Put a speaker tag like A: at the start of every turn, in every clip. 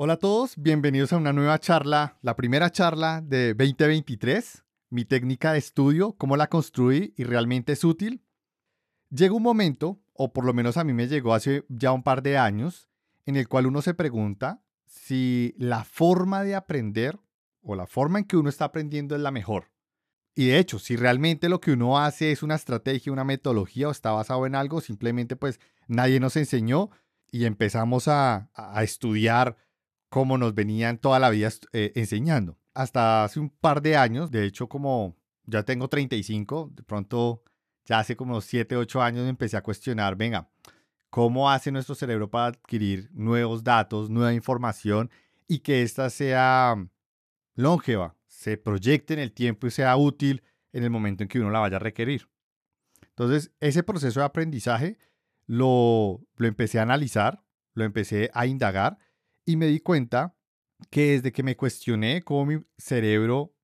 A: Hola a todos, bienvenidos a una nueva charla, la primera charla de 2023, mi técnica de estudio, cómo la construí y realmente es útil. Llega un momento, o por lo menos a mí me llegó hace ya un par de años, en el cual uno se pregunta si la forma de aprender o la forma en que uno está aprendiendo es la mejor. Y de hecho, si realmente lo que uno hace es una estrategia, una metodología o está basado en algo, simplemente pues nadie nos enseñó y empezamos a, a estudiar como nos venían toda la vida eh, enseñando. Hasta hace un par de años, de hecho como ya tengo 35, de pronto ya hace como 7, 8 años empecé a cuestionar, venga, ¿cómo hace nuestro cerebro para adquirir nuevos datos, nueva información y que ésta sea longeva, se proyecte en el tiempo y sea útil en el momento en que uno la vaya a requerir? Entonces, ese proceso de aprendizaje lo, lo empecé a analizar, lo empecé a indagar y me di cuenta que desde que me cuestioné cómo mi cerebro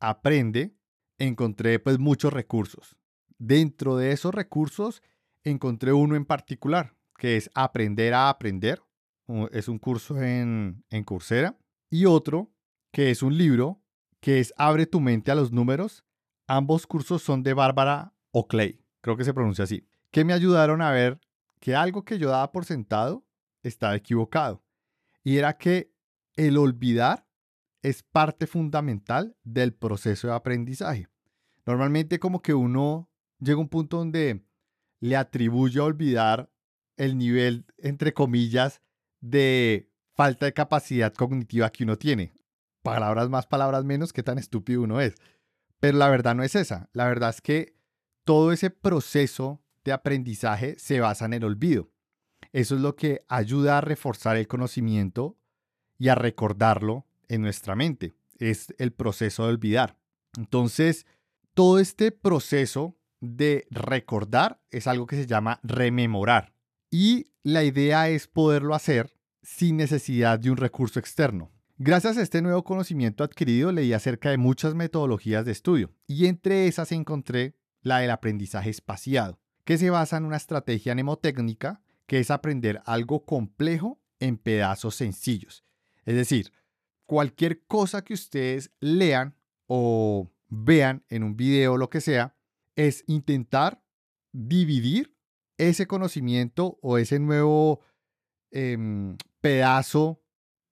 A: aprende, encontré pues muchos recursos. Dentro de esos recursos encontré uno en particular, que es Aprender a Aprender. Es un curso en, en Coursera. Y otro, que es un libro, que es Abre tu mente a los números. Ambos cursos son de Bárbara Oakley, creo que se pronuncia así, que me ayudaron a ver que algo que yo daba por sentado estaba equivocado y era que el olvidar es parte fundamental del proceso de aprendizaje. Normalmente como que uno llega a un punto donde le atribuye a olvidar el nivel, entre comillas, de falta de capacidad cognitiva que uno tiene. Palabras más, palabras menos, qué tan estúpido uno es. Pero la verdad no es esa. La verdad es que todo ese proceso de aprendizaje se basa en el olvido. Eso es lo que ayuda a reforzar el conocimiento y a recordarlo en nuestra mente. Es el proceso de olvidar. Entonces, todo este proceso de recordar es algo que se llama rememorar. Y la idea es poderlo hacer sin necesidad de un recurso externo. Gracias a este nuevo conocimiento adquirido leí acerca de muchas metodologías de estudio y entre esas encontré la del aprendizaje espaciado, que se basa en una estrategia mnemotécnica que es aprender algo complejo en pedazos sencillos. Es decir, cualquier cosa que ustedes lean o vean en un video o lo que sea, es intentar dividir ese conocimiento o ese nuevo em, pedazo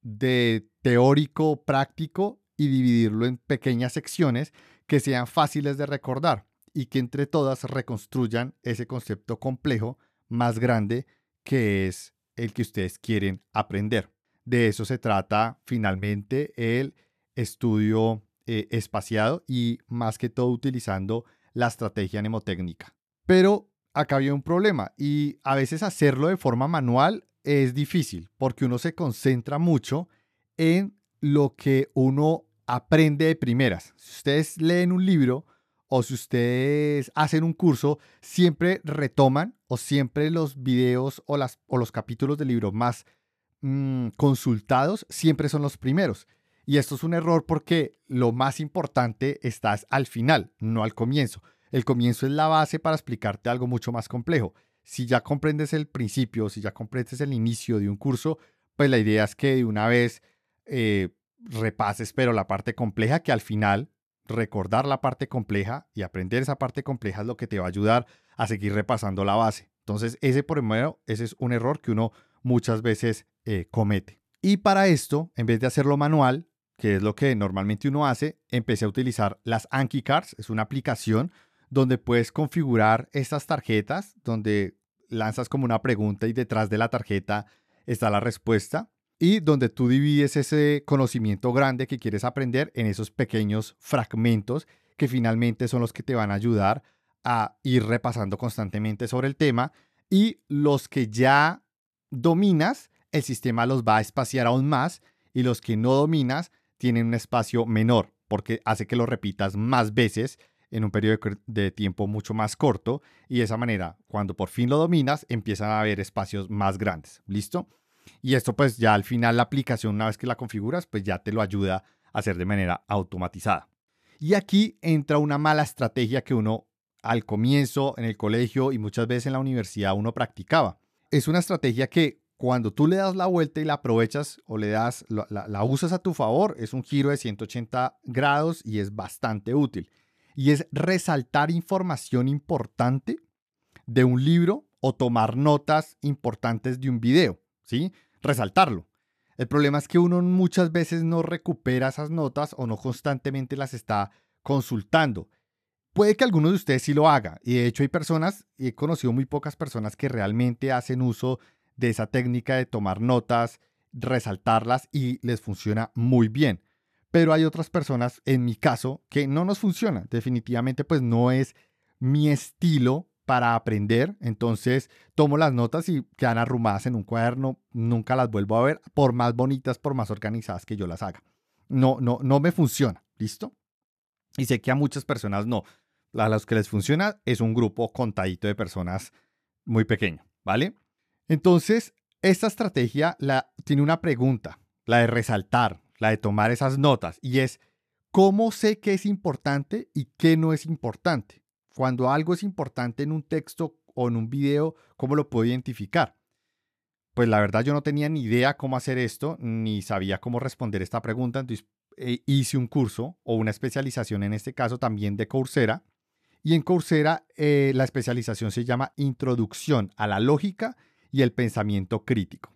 A: de teórico práctico y dividirlo en pequeñas secciones que sean fáciles de recordar y que entre todas reconstruyan ese concepto complejo más grande que es el que ustedes quieren aprender. De eso se trata finalmente el estudio eh, espaciado y más que todo utilizando la estrategia mnemotécnica. Pero acá había un problema y a veces hacerlo de forma manual es difícil porque uno se concentra mucho en lo que uno aprende de primeras. Si ustedes leen un libro, o si ustedes hacen un curso, siempre retoman o siempre los videos o, los capítulos del libro más mm, consultados siempre son los primeros. Y esto es un error porque lo más importante está al final, no al comienzo. El comienzo es la base para explicarte algo mucho más complejo. Si ya comprendes el principio, si ya comprendes el inicio de un curso, pues la idea es que de una vez eh, repases, pero la parte compleja que al final recordar la parte compleja y aprender esa parte compleja es lo que te va a ayudar a seguir repasando la base. Entonces, ese primero, ese es un error que uno muchas veces eh, comete. Y para esto, en vez de hacerlo manual, que es lo que normalmente uno hace, empecé a utilizar las Anki Cards. Es una aplicación donde puedes configurar estas tarjetas, donde lanzas como una pregunta y detrás de la tarjeta está la respuesta y donde tú divides ese conocimiento grande que quieres aprender en esos pequeños fragmentos que finalmente son los que te van a ayudar a ir repasando constantemente sobre el tema y los que ya dominas, el sistema los va a espaciar aún más y los que no dominas tienen un espacio menor porque hace que lo repitas más veces en un periodo de tiempo mucho más corto y de esa manera, cuando por fin lo dominas, empiezan a haber espacios más grandes. ¿Listo? Y esto pues ya al final la aplicación, una vez que la configuras, pues ya te lo ayuda a hacer de manera automatizada. Y aquí entra una mala estrategia que uno al comienzo en el colegio y muchas veces en la universidad uno practicaba. Es una estrategia que cuando tú le das la vuelta y la aprovechas o le das, la, la, usas a tu favor, es un giro de 180 grados y es bastante útil. Y es resaltar información importante de un libro o tomar notas importantes de un video, ¿sí? Resaltarlo. El problema es que uno muchas veces no recupera esas notas o no constantemente las está consultando. Puede que alguno de ustedes sí lo haga. Y de hecho hay personas, y he conocido muy pocas personas que realmente hacen uso de esa técnica de tomar notas, resaltarlas y les funciona muy bien. Pero hay otras personas, en mi caso, que no nos funciona. Definitivamente pues no es mi estilo para aprender. Entonces tomo las notas y quedan arrumadas en un cuaderno. Nunca las vuelvo a ver, por más bonitas, por más organizadas que yo las haga. No, no, no me funciona. ¿Listo? Y sé que a muchas personas no. A los que les funciona es un grupo contadito de personas muy pequeño, ¿vale? Entonces, esta estrategia la, tiene una pregunta, la de resaltar, la de tomar esas notas, y es, ¿cómo sé qué es importante y qué no es importante? Cuando algo es importante en un texto o en un video, ¿cómo lo puedo identificar? Pues la verdad yo no tenía ni idea cómo hacer esto, ni sabía cómo responder esta pregunta, entonces eh, hice un curso o una especialización, en este caso también de Coursera, y en Coursera eh, la especialización se llama Introducción a la Lógica y el Pensamiento Crítico.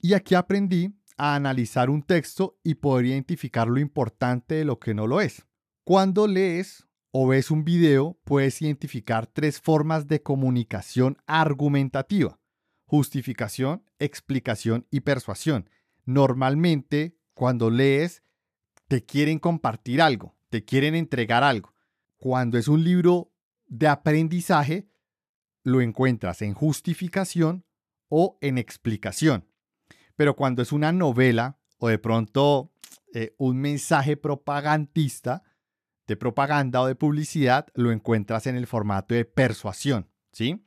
A: Y aquí aprendí a analizar un texto y poder identificar lo importante de lo que no lo es. Cuando lees o ves un video, puedes identificar tres formas de comunicación argumentativa. Justificación, explicación y persuasión. Normalmente, cuando lees, te quieren compartir algo, te quieren entregar algo. Cuando es un libro de aprendizaje, lo encuentras en justificación o en explicación. Pero cuando es una novela o de pronto eh, un mensaje propagandista, de propaganda o de publicidad, lo encuentras en el formato de persuasión, ¿sí?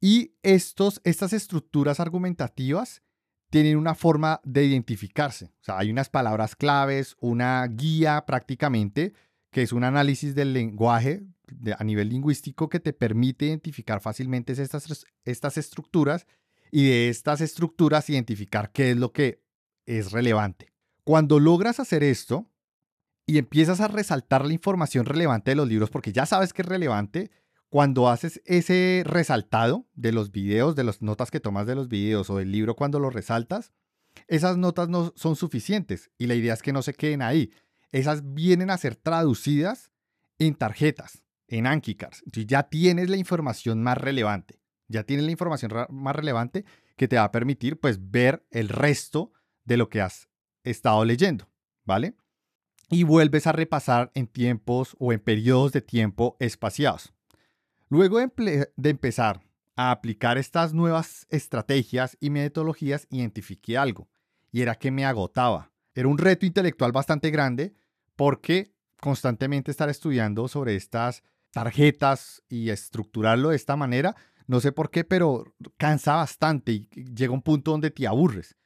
A: Y estos, estas estructuras argumentativas tienen una forma de identificarse. O sea, hay unas palabras claves, una guía prácticamente, que es un análisis del lenguaje a nivel lingüístico que te permite identificar fácilmente estas, estas estructuras y de estas estructuras identificar qué es lo que es relevante. Cuando logras hacer esto, y empiezas a resaltar la información relevante de los libros, porque ya sabes que es relevante, cuando haces ese resaltado de los videos, de las notas que tomas de los videos o del libro cuando lo resaltas, esas notas no son suficientes y la idea es que no se queden ahí. Esas vienen a ser traducidas en tarjetas, en Anki Cards. Entonces ya tienes la información más relevante. Ya tienes la información más relevante que te va a permitir pues ver el resto de lo que has estado leyendo, ¿vale? Y vuelves a repasar en tiempos o en periodos de tiempo espaciados. Luego de, empezar a aplicar estas nuevas estrategias y metodologías, identifiqué algo, y era que me agotaba. Era un reto intelectual bastante grande porque constantemente estar estudiando sobre estas tarjetas y estructurarlo de esta manera, no sé por qué, pero cansa bastante y llega un punto donde te aburres.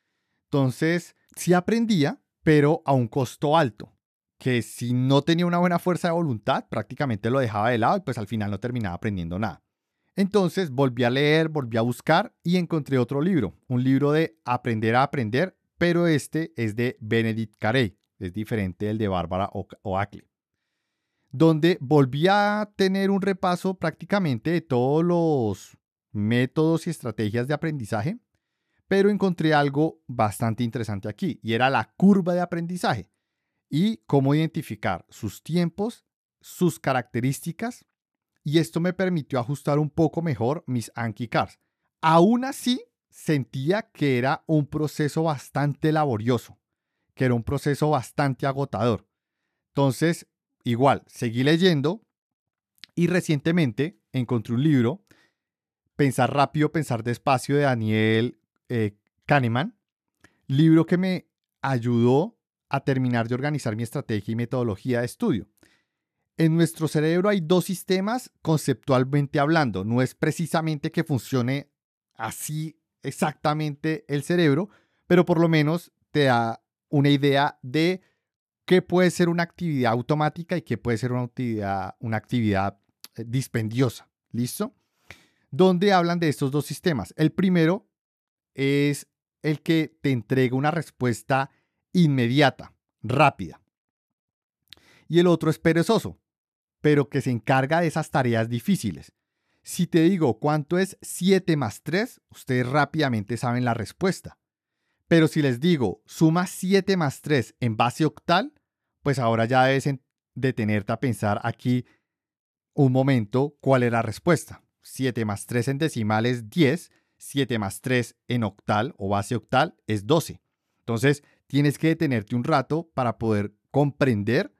A: Entonces, sí aprendía, pero a un costo alto que si no tenía una buena fuerza de voluntad, prácticamente lo dejaba de lado y pues al final no terminaba aprendiendo nada. Entonces volví a leer, volví a buscar y encontré otro libro, un libro de Aprender a Aprender, pero este es de Benedict Carey, es diferente del de Bárbara Oakley, donde volví a tener un repaso prácticamente de todos los métodos y estrategias de aprendizaje, pero encontré algo bastante interesante aquí y era la curva de aprendizaje y cómo identificar sus tiempos, sus características, y esto me permitió ajustar un poco mejor mis Anki Cars. Aún así, sentía que era un proceso bastante laborioso, que era un proceso bastante agotador. Entonces, igual, seguí leyendo y recientemente encontré un libro, Pensar rápido, pensar despacio, de Daniel eh, Kahneman, libro que me ayudó a terminar de organizar mi estrategia y metodología de estudio. En nuestro cerebro hay dos sistemas conceptualmente hablando. No es precisamente que funcione así exactamente el cerebro, pero por lo menos te da una idea de qué puede ser una actividad automática y qué puede ser una actividad, una actividad eh, dispendiosa. ¿Listo? Donde hablan de estos dos sistemas. El primero es el que te entrega una respuesta inmediata, rápida. Y el otro es perezoso, pero que se encarga de esas tareas difíciles. Si te digo cuánto es 7 más 3, ustedes rápidamente saben la respuesta. Pero si les digo suma 7 más 3 en base octal, pues ahora ya debes detenerte a pensar aquí un momento cuál es la respuesta. 7 más 3 en decimal es 10, 7 más 3 en octal o base octal es 12. Entonces, tienes que detenerte un rato para poder comprender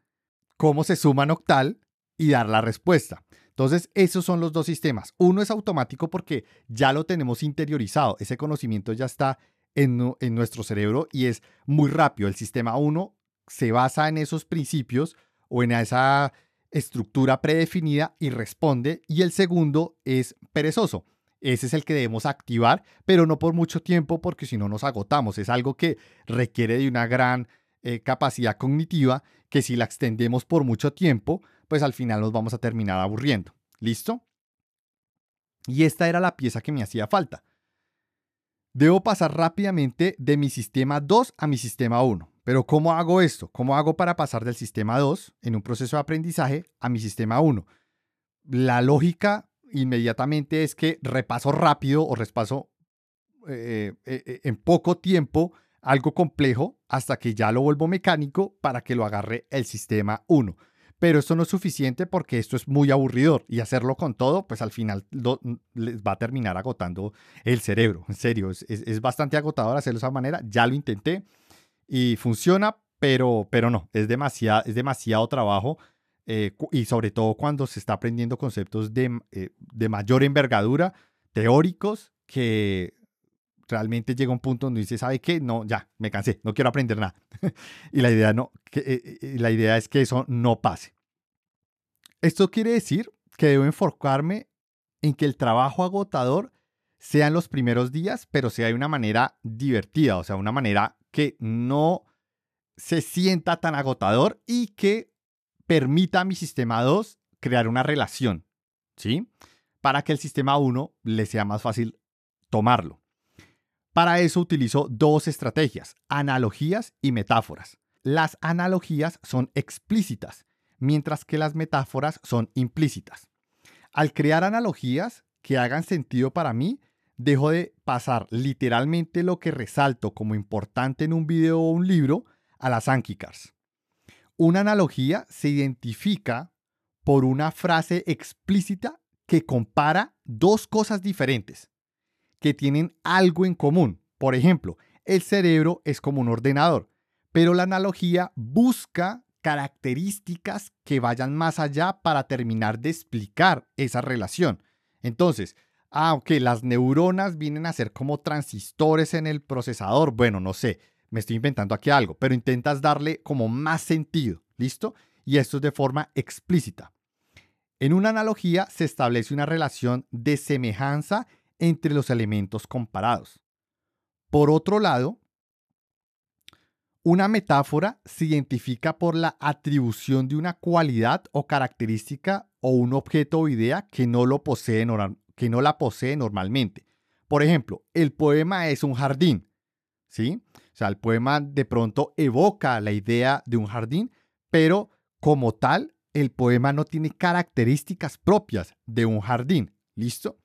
A: cómo se suma en octal y dar la respuesta. Entonces, esos son los dos sistemas. Uno es automático porque ya lo tenemos interiorizado, ese conocimiento ya está en, en nuestro cerebro y es muy rápido. El sistema 1 se basa en esos principios o en esa estructura predefinida y responde. Y el segundo es perezoso. Ese es el que debemos activar, pero no por mucho tiempo porque si no nos agotamos. Es algo que requiere de una gran eh, capacidad cognitiva que si la extendemos por mucho tiempo, pues al final nos vamos a terminar aburriendo. ¿Listo? Y esta era la pieza que me hacía falta. Debo pasar rápidamente de mi sistema 2 a mi sistema 1. Pero ¿cómo hago esto? ¿Cómo hago para pasar del sistema 2 en un proceso de aprendizaje a mi sistema 1? La lógica inmediatamente es que repaso rápido o repaso eh, eh, eh, en poco tiempo algo complejo hasta que ya lo vuelvo mecánico para que lo agarre el sistema 1. Pero esto no es suficiente porque esto es muy aburridor y hacerlo con todo, pues al final les va a terminar agotando el cerebro. En serio, es, es bastante agotador hacerlo de esa manera. Ya lo intenté y funciona, pero, pero no, es, demasiado, es demasiado trabajo eh, y sobre todo cuando se está aprendiendo conceptos de, eh, de, mayor envergadura, teóricos, que realmente llega un punto donde dice, ¿sabe qué? No, ya, me cansé, no quiero aprender nada. y la idea, no, que, eh, la idea es que eso no pase. Esto quiere decir que debo enfocarme en que el trabajo agotador sea en los primeros días, pero sea de una manera divertida, o sea, una manera que no se sienta tan agotador y que permita a mi sistema 2 crear una relación, ¿sí? Para que el sistema 1 le sea más fácil tomarlo. Para eso utilizo dos estrategias, analogías y metáforas. Las analogías son explícitas, mientras que las metáforas son implícitas. Al crear analogías que hagan sentido para mí, dejo de pasar literalmente lo que resalto como importante en un video o un libro a las Anki Una analogía se identifica por una frase explícita que compara dos cosas diferentes que tienen algo en común. Por ejemplo, el cerebro es como un ordenador, pero la analogía busca características que vayan más allá para terminar de explicar esa relación. Entonces, ah, ok, las neuronas vienen a ser como transistores en el procesador. Bueno, no sé, me estoy inventando aquí algo, pero intentas darle como más sentido, ¿listo? Y esto es de forma explícita. En una analogía se establece una relación de semejanza entre los elementos comparados. Por otro lado, una metáfora se identifica por la atribución de una cualidad o característica o un objeto o idea que no lo posee que no la posee normalmente. Por ejemplo, el poema es un jardín, ¿sí? O sea, el poema de pronto evoca la idea de un jardín, pero como tal, el poema no tiene características propias de un jardín. ¿Listo?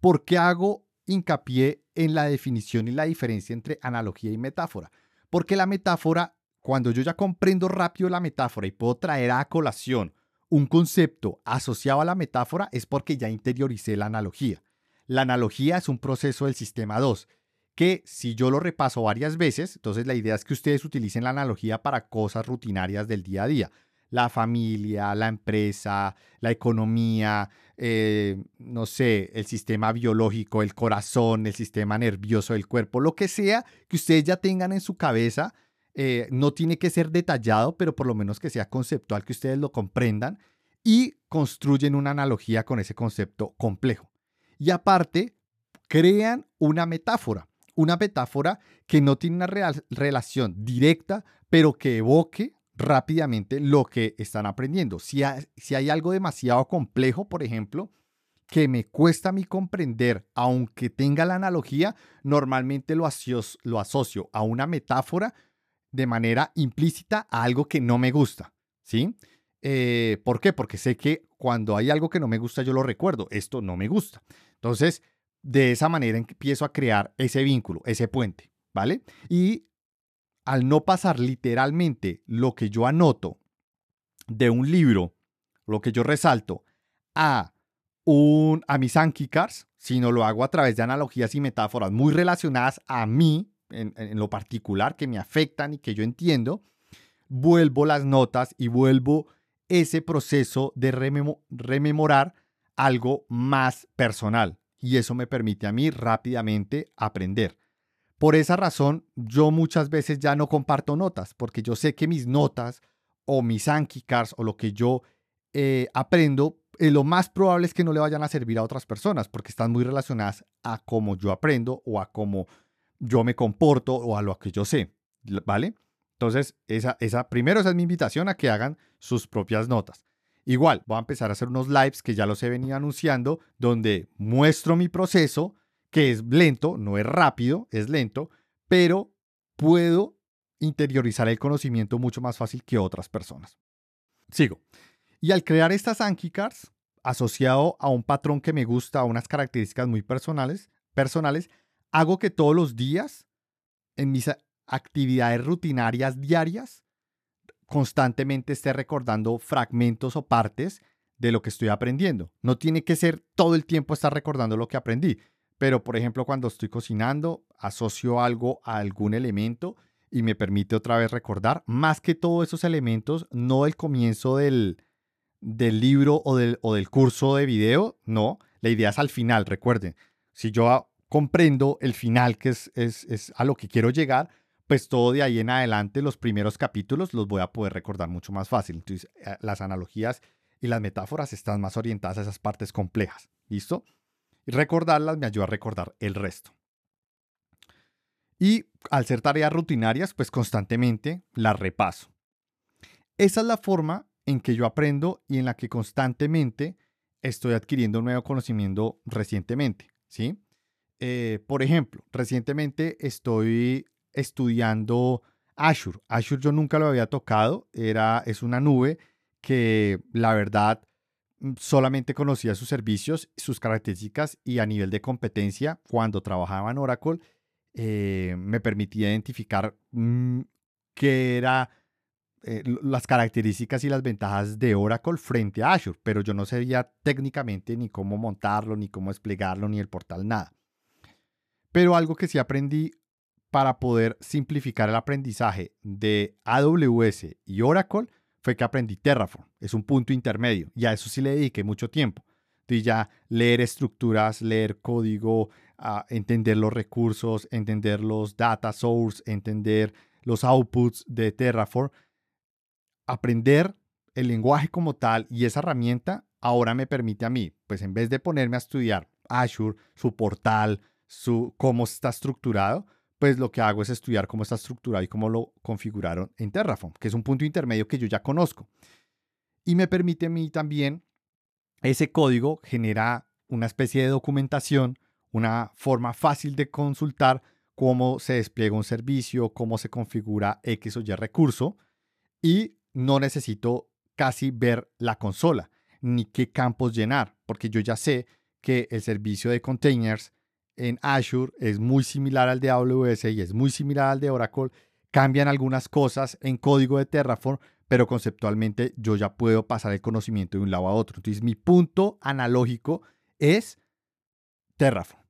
A: ¿Por qué hago hincapié en la definición y la diferencia entre analogía y metáfora? Porque la metáfora, cuando yo ya comprendo rápido la metáfora y puedo traer a colación un concepto asociado a la metáfora es porque ya interioricé la analogía. La analogía es un proceso del sistema 2, que si yo lo repaso varias veces, entonces la idea es que ustedes utilicen la analogía para cosas rutinarias del día a día. La familia, la empresa, la economía, eh, no sé, el sistema biológico, el corazón, el sistema nervioso del cuerpo, lo que sea que ustedes ya tengan en su cabeza eh, no tiene que ser detallado, pero por lo menos que sea conceptual, que ustedes lo comprendan y construyen una analogía con ese concepto complejo. Y aparte, crean una metáfora, una metáfora que no tiene una relación directa, pero que evoque rápidamente lo que están aprendiendo. Si si hay algo demasiado complejo, por ejemplo, que me cuesta a mí comprender, aunque tenga la analogía, normalmente lo asocio, lo asocio a una metáfora de manera implícita a algo que no me gusta, ¿sí? Eh, ¿Por qué? Porque sé que cuando hay algo que no me gusta, yo lo recuerdo, esto no me gusta. Entonces, de esa manera empiezo a crear ese vínculo, ese puente, ¿vale? Y al no pasar literalmente lo que yo anoto de un libro, lo que yo resalto, a, un, a mis Anki Cars, sino lo hago a través de analogías y metáforas muy relacionadas a mí, en lo particular, que me afectan y que yo entiendo, vuelvo las notas y vuelvo ese proceso de rememorar algo más personal. Y eso me permite a mí rápidamente aprender. Por esa razón, yo muchas veces ya no comparto notas, porque yo sé que mis notas o mis Anki Cards o lo que yo eh, aprendo, eh, lo más probable es que no le vayan a servir a otras personas, porque están muy relacionadas a cómo yo aprendo o a cómo yo me comporto o a lo que yo sé, ¿vale? Entonces, esa, esa, primero esa es mi invitación a que hagan sus propias notas. Igual, voy a empezar a hacer unos lives que ya los he venido anunciando, donde muestro mi proceso, que es lento, no es rápido, es lento, pero puedo interiorizar el conocimiento mucho más fácil que otras personas. Sigo. Y al crear estas Anki asociado a un patrón que me gusta, a unas características muy personales, personales, hago que todos los días en mis actividades rutinarias diarias constantemente esté recordando fragmentos o partes de lo que estoy aprendiendo. No tiene que ser todo el tiempo estar recordando lo que aprendí, pero por ejemplo cuando estoy cocinando asocio algo a algún elemento y me permite otra vez recordar, más que todos esos elementos, no el comienzo del, del libro o del, o del curso de video, no, la idea es al final, recuerden, si yo comprendo el final, que es, es, es a lo que quiero llegar, pues todo de ahí en adelante, los primeros capítulos los voy a poder recordar mucho más fácil. Entonces, eh, las analogías y las metáforas están más orientadas a esas partes complejas. ¿Listo? Y recordarlas me ayuda a recordar el resto. Y al ser tareas rutinarias, pues constantemente las repaso. Esa es la forma en que yo aprendo y en la que constantemente estoy adquiriendo nuevo conocimiento recientemente. ¿sí? Eh, por ejemplo, recientemente estoy estudiando Azure. Azure yo nunca lo había tocado, era, es una nube que la verdad mm, solamente conocía sus servicios, sus características y a nivel de competencia cuando trabajaba en Oracle eh, me permitía identificar mm, qué era eh, las características y las ventajas de Oracle frente a Azure, pero yo no sabía técnicamente ni cómo montarlo, ni cómo desplegarlo, ni el portal, nada. Pero algo que sí aprendí para poder simplificar el aprendizaje de AWS y Oracle fue que aprendí Terraform. Es un punto intermedio y a eso sí le dediqué mucho tiempo. Entonces ya leer estructuras, leer código, entender los recursos, entender los data source, entender los outputs de Terraform, aprender el lenguaje como tal y esa herramienta ahora me permite a mí, pues en vez de ponerme a estudiar Azure, su portal, su cómo está estructurado, pues lo que hago es estudiar cómo está estructurado y cómo lo configuraron en Terraform, que es un punto intermedio que yo ya conozco. Y me permite a mí también, ese código genera una especie de documentación, una forma fácil de consultar cómo se despliega un servicio, cómo se configura X o Y recurso, y no necesito casi ver la consola, ni qué campos llenar, porque yo ya sé que el servicio de containers en Azure es muy similar al de AWS y es muy similar al de Oracle. Cambian algunas cosas en código de Terraform, pero conceptualmente yo ya puedo pasar el conocimiento de un lado a otro. Entonces mi punto analógico es Terraform.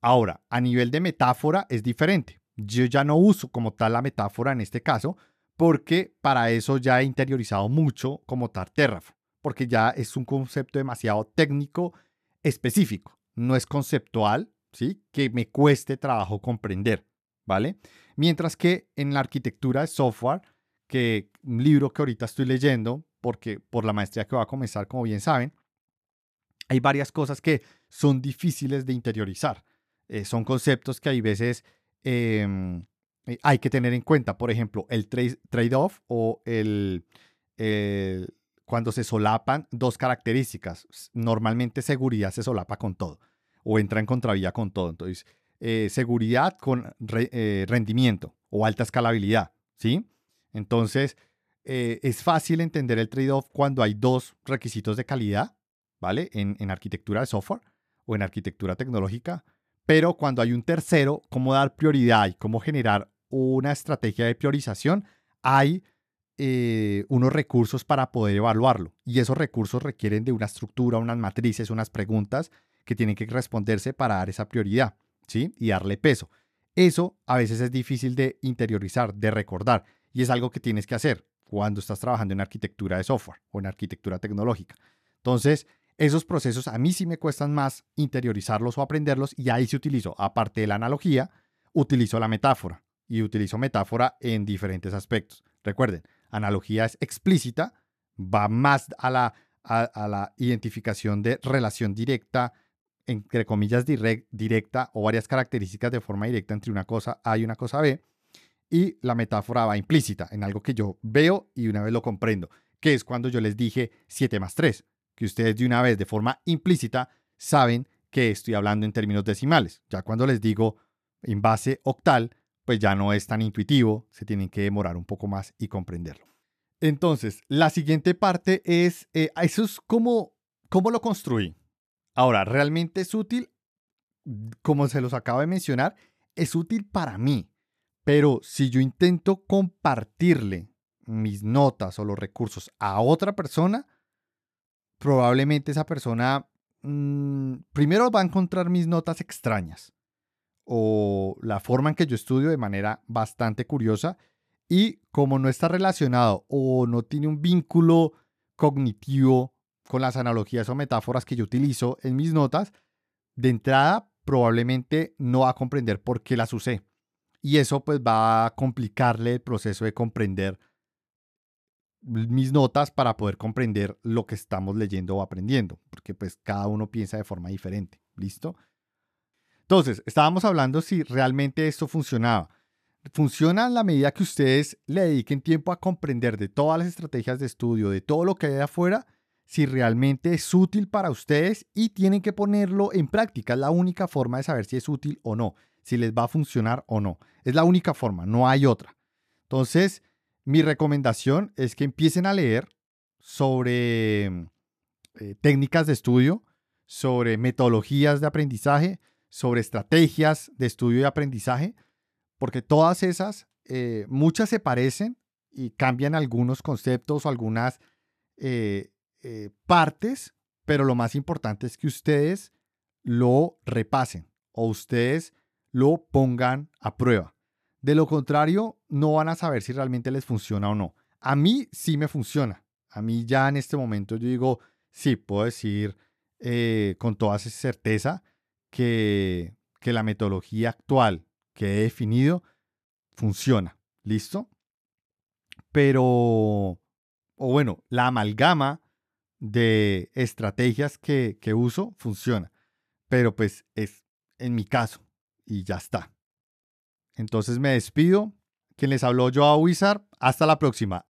A: Ahora, a nivel de metáfora es diferente. Yo ya no uso como tal la metáfora en este caso, porque para eso ya he interiorizado mucho como tal Terraform, porque ya es un concepto demasiado técnico específico. No es conceptual, que me cueste trabajo comprender, ¿vale? Mientras que en la arquitectura de software, que un libro que ahorita estoy leyendo, porque por la maestría que va a comenzar, como bien saben, hay varias cosas que son difíciles de interiorizar. Eh, son conceptos que hay veces em, eh, hay que tener en cuenta. Por ejemplo, el trade-off o el, cuando se solapan dos características. Normalmente seguridad se solapa con todo o entra en contravía con todo. Entonces, eh, seguridad con eh, rendimiento o alta escalabilidad, ¿sí? Entonces, eh, es fácil entender el trade-off cuando hay dos requisitos de calidad, ¿vale? En, en arquitectura de software o en arquitectura tecnológica, pero cuando hay un tercero, cómo dar prioridad y cómo generar una estrategia de priorización, hay unos recursos para poder evaluarlo. Y esos recursos requieren de una estructura, unas matrices, unas preguntas que tienen que responderse para dar esa prioridad, ¿sí? Y darle peso. Eso a veces es difícil de interiorizar, de recordar, y es algo que tienes que hacer cuando estás trabajando en arquitectura de software o en arquitectura tecnológica. Entonces, esos procesos a mí sí me cuestan más interiorizarlos o aprenderlos y ahí se utilizo, aparte de la analogía, utilizo la metáfora y utilizo metáfora en diferentes aspectos. Recuerden, analogía es explícita, va más a la, a la identificación de relación directa, entre comillas, directa o varias características de forma directa entre una cosa A y una cosa B. Y la metáfora va implícita en algo que yo veo y una vez lo comprendo, que es cuando yo les dije 7 más 3, que ustedes de una vez de forma implícita saben que estoy hablando en términos decimales. Ya cuando les digo en base octal, pues ya no es tan intuitivo, se tienen que demorar un poco más y comprenderlo. Entonces, la siguiente parte es, eh, eso es como, ¿cómo lo construí? Ahora, realmente es útil, como se los acabo de mencionar, es útil para mí. Pero si yo intento compartirle mis notas o los recursos a otra persona, probablemente esa persona mm, primero va a encontrar mis notas extrañas o la forma en que yo estudio de manera bastante curiosa y como no está relacionado o no tiene un vínculo cognitivo con las analogías o metáforas que yo utilizo en mis notas, de entrada probablemente no va a comprender por qué las usé. Y eso pues va a complicarle el proceso de comprender mis notas para poder comprender lo que estamos leyendo o aprendiendo, porque pues cada uno piensa de forma diferente. ¿Listo? Entonces, estábamos hablando si realmente esto funcionaba. Funciona en la medida que ustedes le dediquen tiempo a comprender de todas las estrategias de estudio, de todo lo que hay afuera si realmente es útil para ustedes y tienen que ponerlo en práctica. Es la única forma de saber si es útil o no, si les va a funcionar o no. Es la única forma, no hay otra. Entonces, mi recomendación es que empiecen a leer sobre eh, técnicas de estudio, sobre metodologías de aprendizaje, sobre estrategias de estudio y aprendizaje, porque todas esas, eh, muchas se parecen y cambian algunos conceptos o algunas eh, eh, partes, pero lo más importante es que ustedes lo repasen o ustedes lo pongan a prueba. De lo contrario, no van a saber si realmente les funciona o no. A mí sí me funciona. A mí ya en este momento yo digo, sí, puedo decir eh, con toda certeza que, que la metodología actual que he definido funciona. ¿Listo? Pero, o bueno, la amalgama de estrategias que, uso funciona. Pero pues es en mi caso y ya está. Entonces me despido. Quien les habló, yo a Wizard. Hasta la próxima.